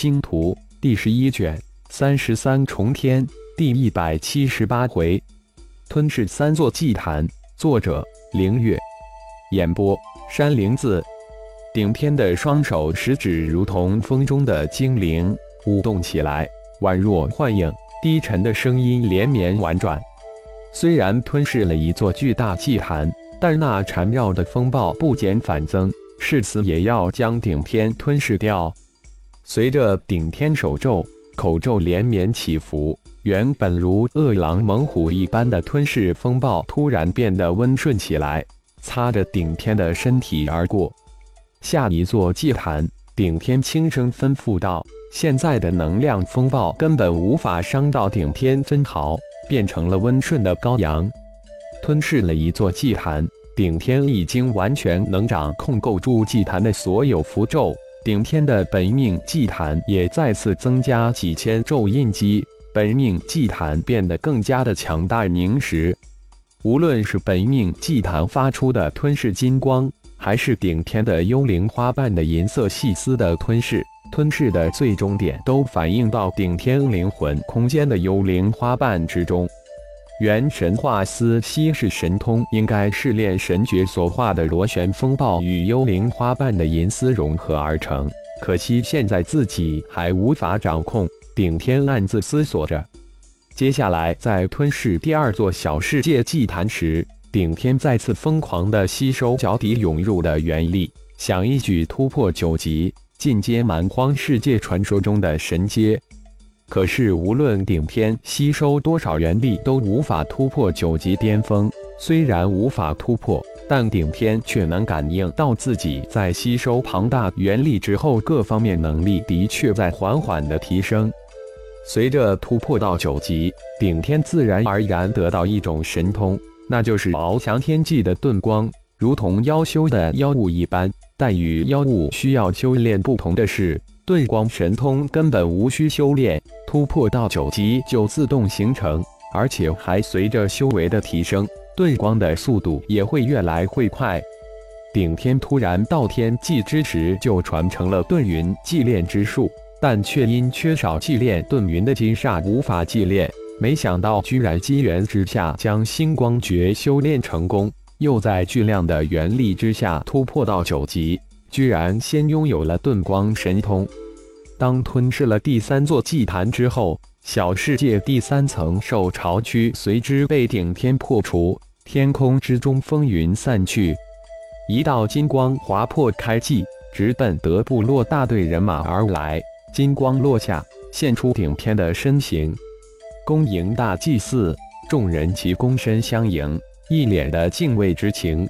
星图第十一卷三十三重天第一百七十八回，吞噬三座祭坛。作者：凌月。演播：山灵子。顶天的双手食指如同风中的精灵，舞动起来，宛若幻影。低沉的声音连绵婉转。虽然吞噬了一座巨大祭坛，但那缠绕的风暴不减反增，誓死也要将顶天吞噬掉。随着顶天手咒、口咒连绵起伏，原本如饿狼猛虎一般的吞噬风暴突然变得温顺起来，擦着顶天的身体而过。下一座祭坛，顶天轻声吩咐道：“现在的能量风暴根本无法伤到顶天分毫，变成了温顺的羔羊。”吞噬了一座祭坛，顶天已经完全能掌控构筑祭坛的所有符咒。顶天的本命祭坛也再次增加几千咒印机，本命祭坛变得更加的强大凝实。无论是本命祭坛发出的吞噬金光，还是顶天的幽灵花瓣的银色细丝的吞噬，吞噬的最终点都反映到顶天灵魂空间的幽灵花瓣之中。元神化丝稀世神通，应该是炼神诀所化的螺旋风暴与幽灵花瓣的银丝融合而成。可惜现在自己还无法掌控。顶天暗自思索着。接下来在吞噬第二座小世界祭坛时，顶天再次疯狂地吸收脚底涌入的元力，想一举突破九级，进阶蛮荒世界传说中的神阶。可是，无论顶天吸收多少元力，都无法突破九级巅峰。虽然无法突破，但顶天却能感应到自己在吸收庞大元力之后，各方面能力的确在缓缓的提升。随着突破到九级，顶天自然而然得到一种神通，那就是翱翔天际的遁光，如同妖修的妖物一般。但与妖物需要修炼不同的是。遁光神通根本无需修炼，突破到九级就自动形成，而且还随着修为的提升，遁光的速度也会越来会快。顶天突然到天际之时就传承了遁云祭炼之术，但却因缺少祭炼遁云的金煞无法祭炼。没想到居然机缘之下将星光诀修炼成功，又在巨量的元力之下突破到九级。居然先拥有了遁光神通。当吞噬了第三座祭坛之后，小世界第三层受潮区随之被顶天破除，天空之中风云散去，一道金光划破开际，直奔德部落大队人马而来。金光落下，现出顶天的身形。恭迎大祭司，众人齐躬身相迎，一脸的敬畏之情。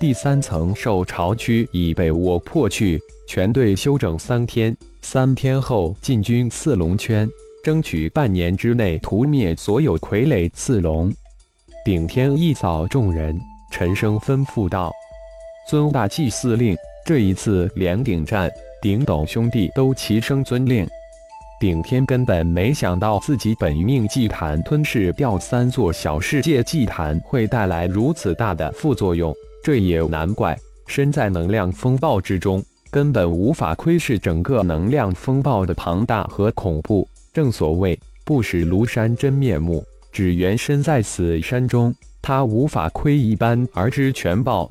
第三层受潮区已被我破去，全队休整三天，三天后进军刺龙圈，争取半年之内屠灭所有傀儡刺龙。顶天一扫众人，沉声吩咐道：“遵大祭司令，这一次连顶战，顶斗兄弟都齐声遵令。”顶天根本没想到自己本命祭坛吞噬掉三座小世界祭坛会带来如此大的副作用。这也难怪，身在能量风暴之中，根本无法窥视整个能量风暴的庞大和恐怖。正所谓不识庐山真面目，只缘身在此山中。他无法窥一斑而知全豹。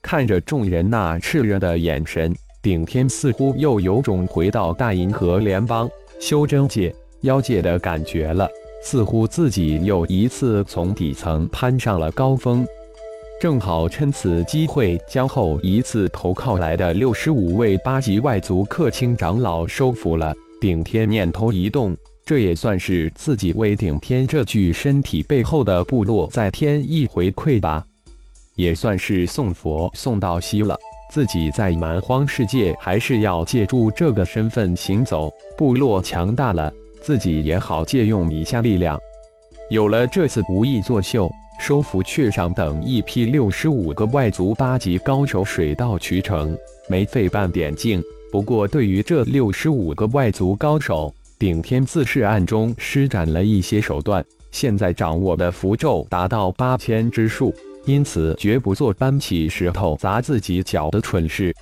看着众人那炽热的眼神，顶天似乎又有种回到大银河联邦修真界、妖界的感觉了，似乎自己又一次从底层攀上了高峰。正好趁此机会，将后一次投靠来的六十五位八级外族客卿长老收服了。顶天念头一动，这也算是自己为顶天这具身体背后的部落再添一回馈吧，也算是送佛送到西了。自己在蛮荒世界，还是要借助这个身份行走。部落强大了，自己也好借用一下力量。有了这次无意作秀。收服雀上等一批六十五个外族八级高手，水到渠成，没费半点劲。不过，对于这六十五个外族高手，顶天自是暗中施展了一些手段。现在掌握的符咒达到八千之数，因此绝不做搬起石头砸自己脚的蠢事。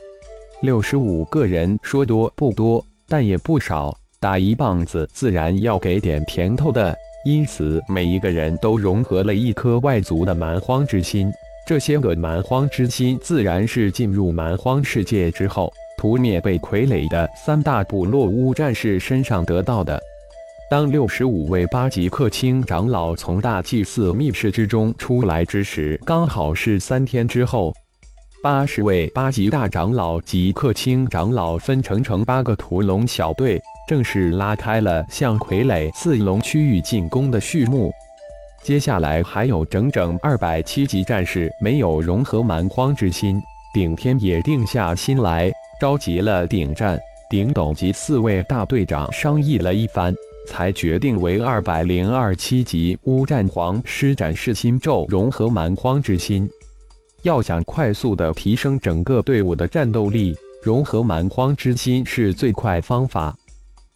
六十五个人说多不多，但也不少。打一棒子，自然要给点甜头的。因此，每一个人都融合了一颗外族的蛮荒之心。这些个蛮荒之心，自然是进入蛮荒世界之后，屠灭被傀儡的三大部落巫战士身上得到的。当六十五位八级克卿长老从大祭司密室之中出来之时，刚好是三天之后。八十位八级大长老及克卿长老分成成八个屠龙小队，正式拉开了向傀儡四龙区域进攻的序幕。接下来还有整整二百七级战士没有融合蛮荒之心，顶天也定下心来，召集了顶战、顶斗及四位大队长商议了一番，才决定为二百零二七级乌战皇施展噬心咒，融合蛮荒之心。要想快速的提升整个队伍的战斗力，融合蛮荒之心是最快方法。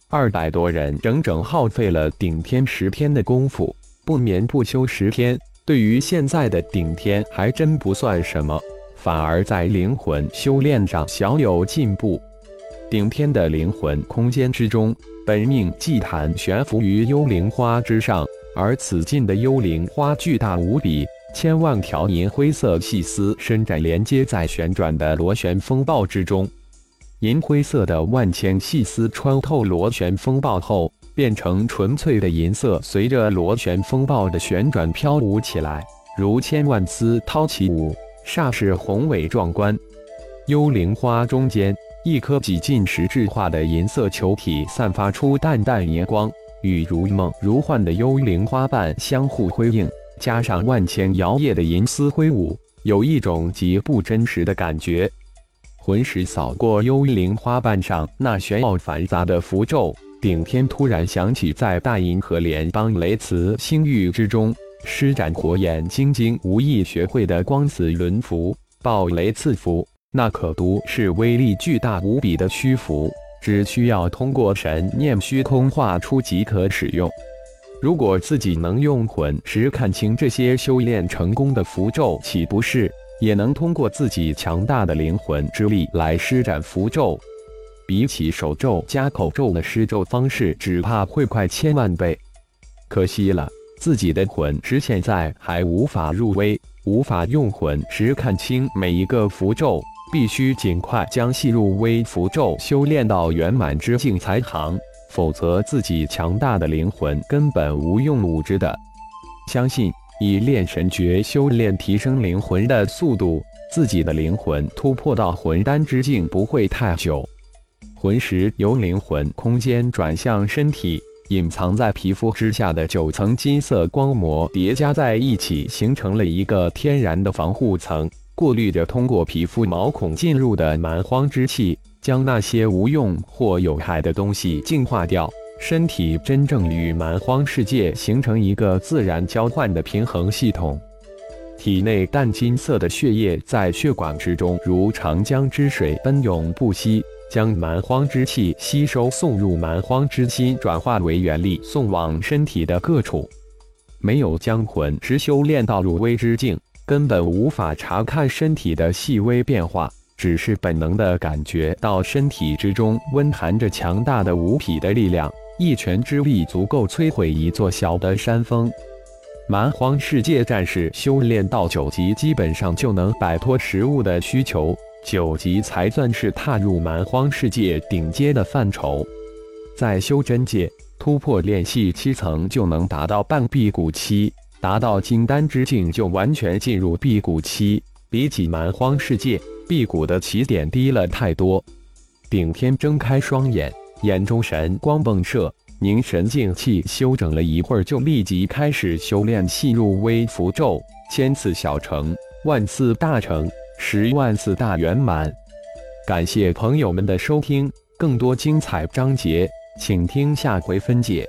二百多人整整耗费了顶天十天的功夫，不眠不休十天。对于现在的顶天还真不算什么，反而在灵魂修炼上小有进步。顶天的灵魂空间之中，本命祭坛悬浮于幽灵花之上，而此境的幽灵花巨大无比。千万条银灰色细丝伸展，连接在旋转的螺旋风暴之中。银灰色的万千细丝穿透螺旋风暴后，变成纯粹的银色，随着螺旋风暴的旋转飘舞起来，如千万丝涛起舞，煞是宏伟壮观。幽灵花中间，一颗几近实质化的银色球体散发出淡淡银光，与如梦如幻的幽灵花瓣相互辉映。加上万千摇曳的银丝挥舞，有一种极不真实的感觉。魂石扫过幽灵花瓣上那玄奥繁杂的符咒，顶天突然想起在大银河联邦雷茨星域之中施展火眼金睛无意学会的光子轮符、爆雷刺符，那可都是威力巨大无比的虚符，只需要通过神念虚空画出即可使用。如果自己能用魂石看清这些修炼成功的符咒，岂不是也能通过自己强大的灵魂之力来施展符咒？比起手咒加口咒的施咒方式，只怕会快千万倍。可惜了，自己的魂石现在还无法入微，无法用魂石看清每一个符咒，必须尽快将细入微符咒修炼到圆满之境才行。否则，自己强大的灵魂根本无用武之的。相信以炼神诀修炼提升灵魂的速度，自己的灵魂突破到魂丹之境不会太久。魂石由灵魂空间转向身体，隐藏在皮肤之下的九层金色光膜叠加在一起，形成了一个天然的防护层，过滤着通过皮肤毛孔进入的蛮荒之气。将那些无用或有害的东西净化掉，身体真正与蛮荒世界形成一个自然交换的平衡系统。体内淡金色的血液在血管之中如长江之水奔涌不息，将蛮荒之气吸收送入蛮荒之心，转化为元力送往身体的各处。没有将魂石修炼到入微之境，根本无法查看身体的细微变化。只是本能的感觉到身体之中温含着强大的无匹的力量，一拳之力足够摧毁一座小的山峰。蛮荒世界战士修炼到九级，基本上就能摆脱食物的需求，九级才算是踏入蛮荒世界顶阶的范畴。在修真界，突破炼系七层就能达到半辟谷期，达到金丹之境就完全进入辟谷期。比起蛮荒世界。辟谷的起点低了太多。顶天睁开双眼，眼中神光迸射，凝神静气，休整了一会儿，就立即开始修炼细入微符咒，千次小成，万次大成，十万次大圆满。感谢朋友们的收听，更多精彩章节，请听下回分解。